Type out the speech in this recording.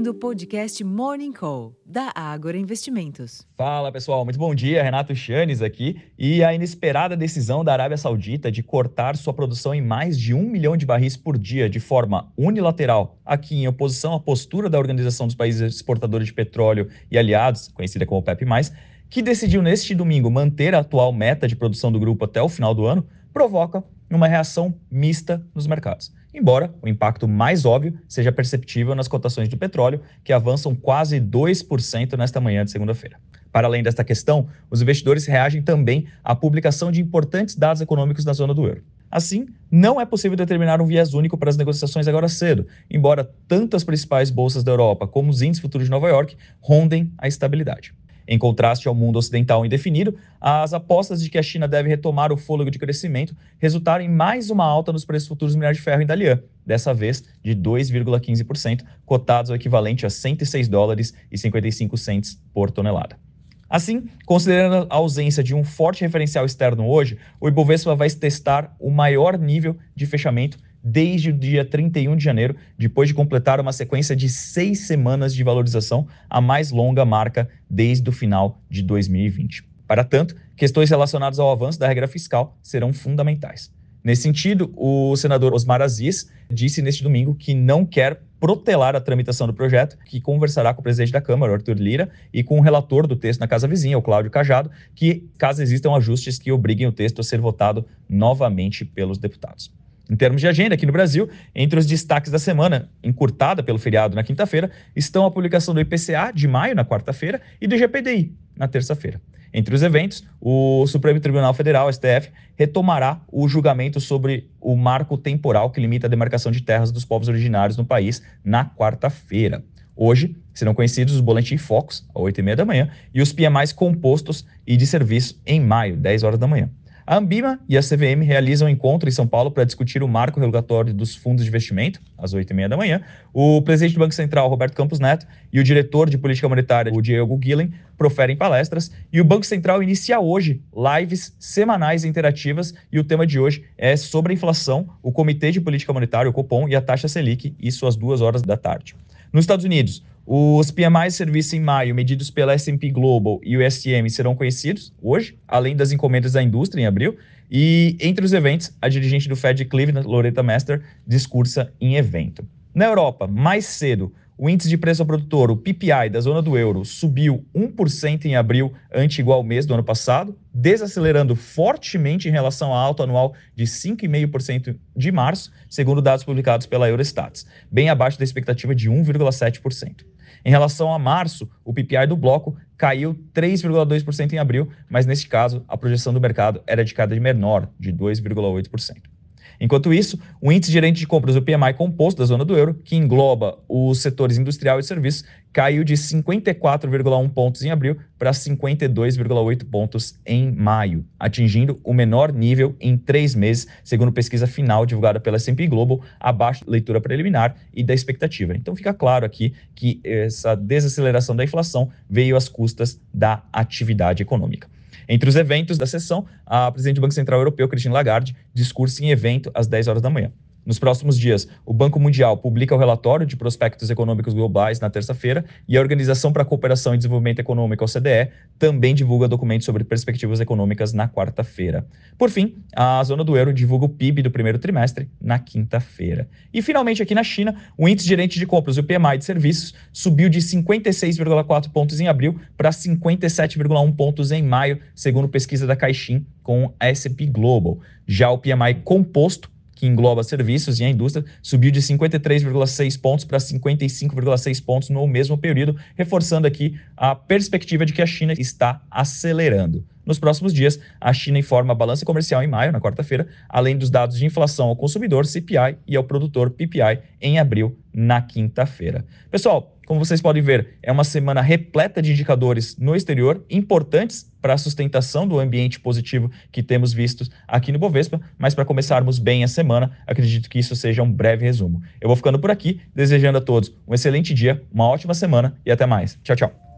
ouvindo o podcast Morning Call, da Ágora Investimentos. Fala pessoal, muito bom dia. Renato Chanes aqui. E a inesperada decisão da Arábia Saudita de cortar sua produção em mais de um milhão de barris por dia de forma unilateral, aqui em oposição à postura da Organização dos Países Exportadores de Petróleo e Aliados, conhecida como PEP, que decidiu neste domingo manter a atual meta de produção do grupo até o final do ano, provoca uma reação mista nos mercados. Embora o impacto mais óbvio seja perceptível nas cotações do petróleo, que avançam quase 2% nesta manhã de segunda-feira. Para além desta questão, os investidores reagem também à publicação de importantes dados econômicos na zona do euro. Assim, não é possível determinar um viés único para as negociações agora cedo, embora tanto as principais bolsas da Europa como os índices futuros de Nova York rondem a estabilidade. Em contraste ao mundo ocidental indefinido, as apostas de que a China deve retomar o fôlego de crescimento resultaram em mais uma alta nos preços futuros do minério de ferro em Dalian, dessa vez de 2,15%, cotados ao equivalente a 106 dólares e 55 centes por tonelada. Assim, considerando a ausência de um forte referencial externo hoje, o Ibovespa vai testar o maior nível de fechamento desde o dia 31 de janeiro, depois de completar uma sequência de seis semanas de valorização, a mais longa marca desde o final de 2020. Para tanto, questões relacionadas ao avanço da regra fiscal serão fundamentais. Nesse sentido, o senador Osmar Aziz disse neste domingo que não quer protelar a tramitação do projeto, que conversará com o presidente da Câmara, Arthur Lira, e com o relator do texto na Casa Vizinha, o Cláudio Cajado, que, caso existam ajustes que obriguem o texto a ser votado novamente pelos deputados. Em termos de agenda, aqui no Brasil, entre os destaques da semana, encurtada pelo feriado na quinta-feira, estão a publicação do IPCA de maio, na quarta-feira, e do GPDI, na terça-feira. Entre os eventos, o Supremo Tribunal Federal, STF, retomará o julgamento sobre o marco temporal que limita a demarcação de terras dos povos originários no país na quarta-feira. Hoje serão conhecidos os boletins Focus, às 8h30 da manhã, e os PMIs compostos e de serviço em maio, 10 horas da manhã. A Ambima e a CVM realizam um encontro em São Paulo para discutir o marco regulatório dos fundos de investimento, às 8h30 da manhã. O presidente do Banco Central, Roberto Campos Neto, e o diretor de política monetária, o Diego Guilhem, proferem palestras. E o Banco Central inicia hoje lives semanais interativas. E o tema de hoje é sobre a inflação, o Comitê de Política Monetária, o Copom, e a taxa Selic, isso às duas horas da tarde. Nos Estados Unidos, os PMI serviço em maio, medidos pela S&P Global e o STM, serão conhecidos hoje, além das encomendas da indústria em abril. E entre os eventos, a dirigente do Fed Cleveland, Loretta Mester, discursa em evento. Na Europa, mais cedo, o índice de preço ao produtor, o PPI da zona do euro, subiu 1% em abril, ante igual mês do ano passado, desacelerando fortemente em relação à alta anual de 5,5% de março, segundo dados publicados pela Eurostats, bem abaixo da expectativa de 1,7%. Em relação a março, o PPI do bloco caiu 3,2% em abril, mas neste caso a projeção do mercado era de queda menor, de 2,8%. Enquanto isso, o índice gerente de compras, o PMI composto da zona do euro, que engloba os setores industrial e serviços, caiu de 54,1 pontos em abril para 52,8 pontos em maio, atingindo o menor nível em três meses, segundo pesquisa final divulgada pela S&P Global, abaixo da leitura preliminar e da expectativa. Então fica claro aqui que essa desaceleração da inflação veio às custas da atividade econômica. Entre os eventos da sessão, a presidente do Banco Central Europeu, Christine Lagarde, discursa em evento às 10 horas da manhã. Nos próximos dias, o Banco Mundial publica o relatório de prospectos econômicos globais na terça-feira e a Organização para a Cooperação e Desenvolvimento Econômico, OCDE, também divulga documentos sobre perspectivas econômicas na quarta-feira. Por fim, a zona do euro divulga o PIB do primeiro trimestre na quinta-feira. E finalmente, aqui na China, o índice gerente de compras, o PMI de serviços, subiu de 56,4 pontos em abril para 57,1 pontos em maio, segundo pesquisa da Caixin com a S&P Global. Já o PMI composto que engloba serviços e a indústria, subiu de 53,6 pontos para 55,6 pontos no mesmo período, reforçando aqui a perspectiva de que a China está acelerando. Nos próximos dias, a China informa a balança comercial em maio, na quarta-feira, além dos dados de inflação ao consumidor, CPI, e ao produtor, PPI, em abril, na quinta-feira. Pessoal, como vocês podem ver, é uma semana repleta de indicadores no exterior importantes para a sustentação do ambiente positivo que temos visto aqui no Bovespa, mas para começarmos bem a semana, acredito que isso seja um breve resumo. Eu vou ficando por aqui, desejando a todos um excelente dia, uma ótima semana e até mais. Tchau, tchau.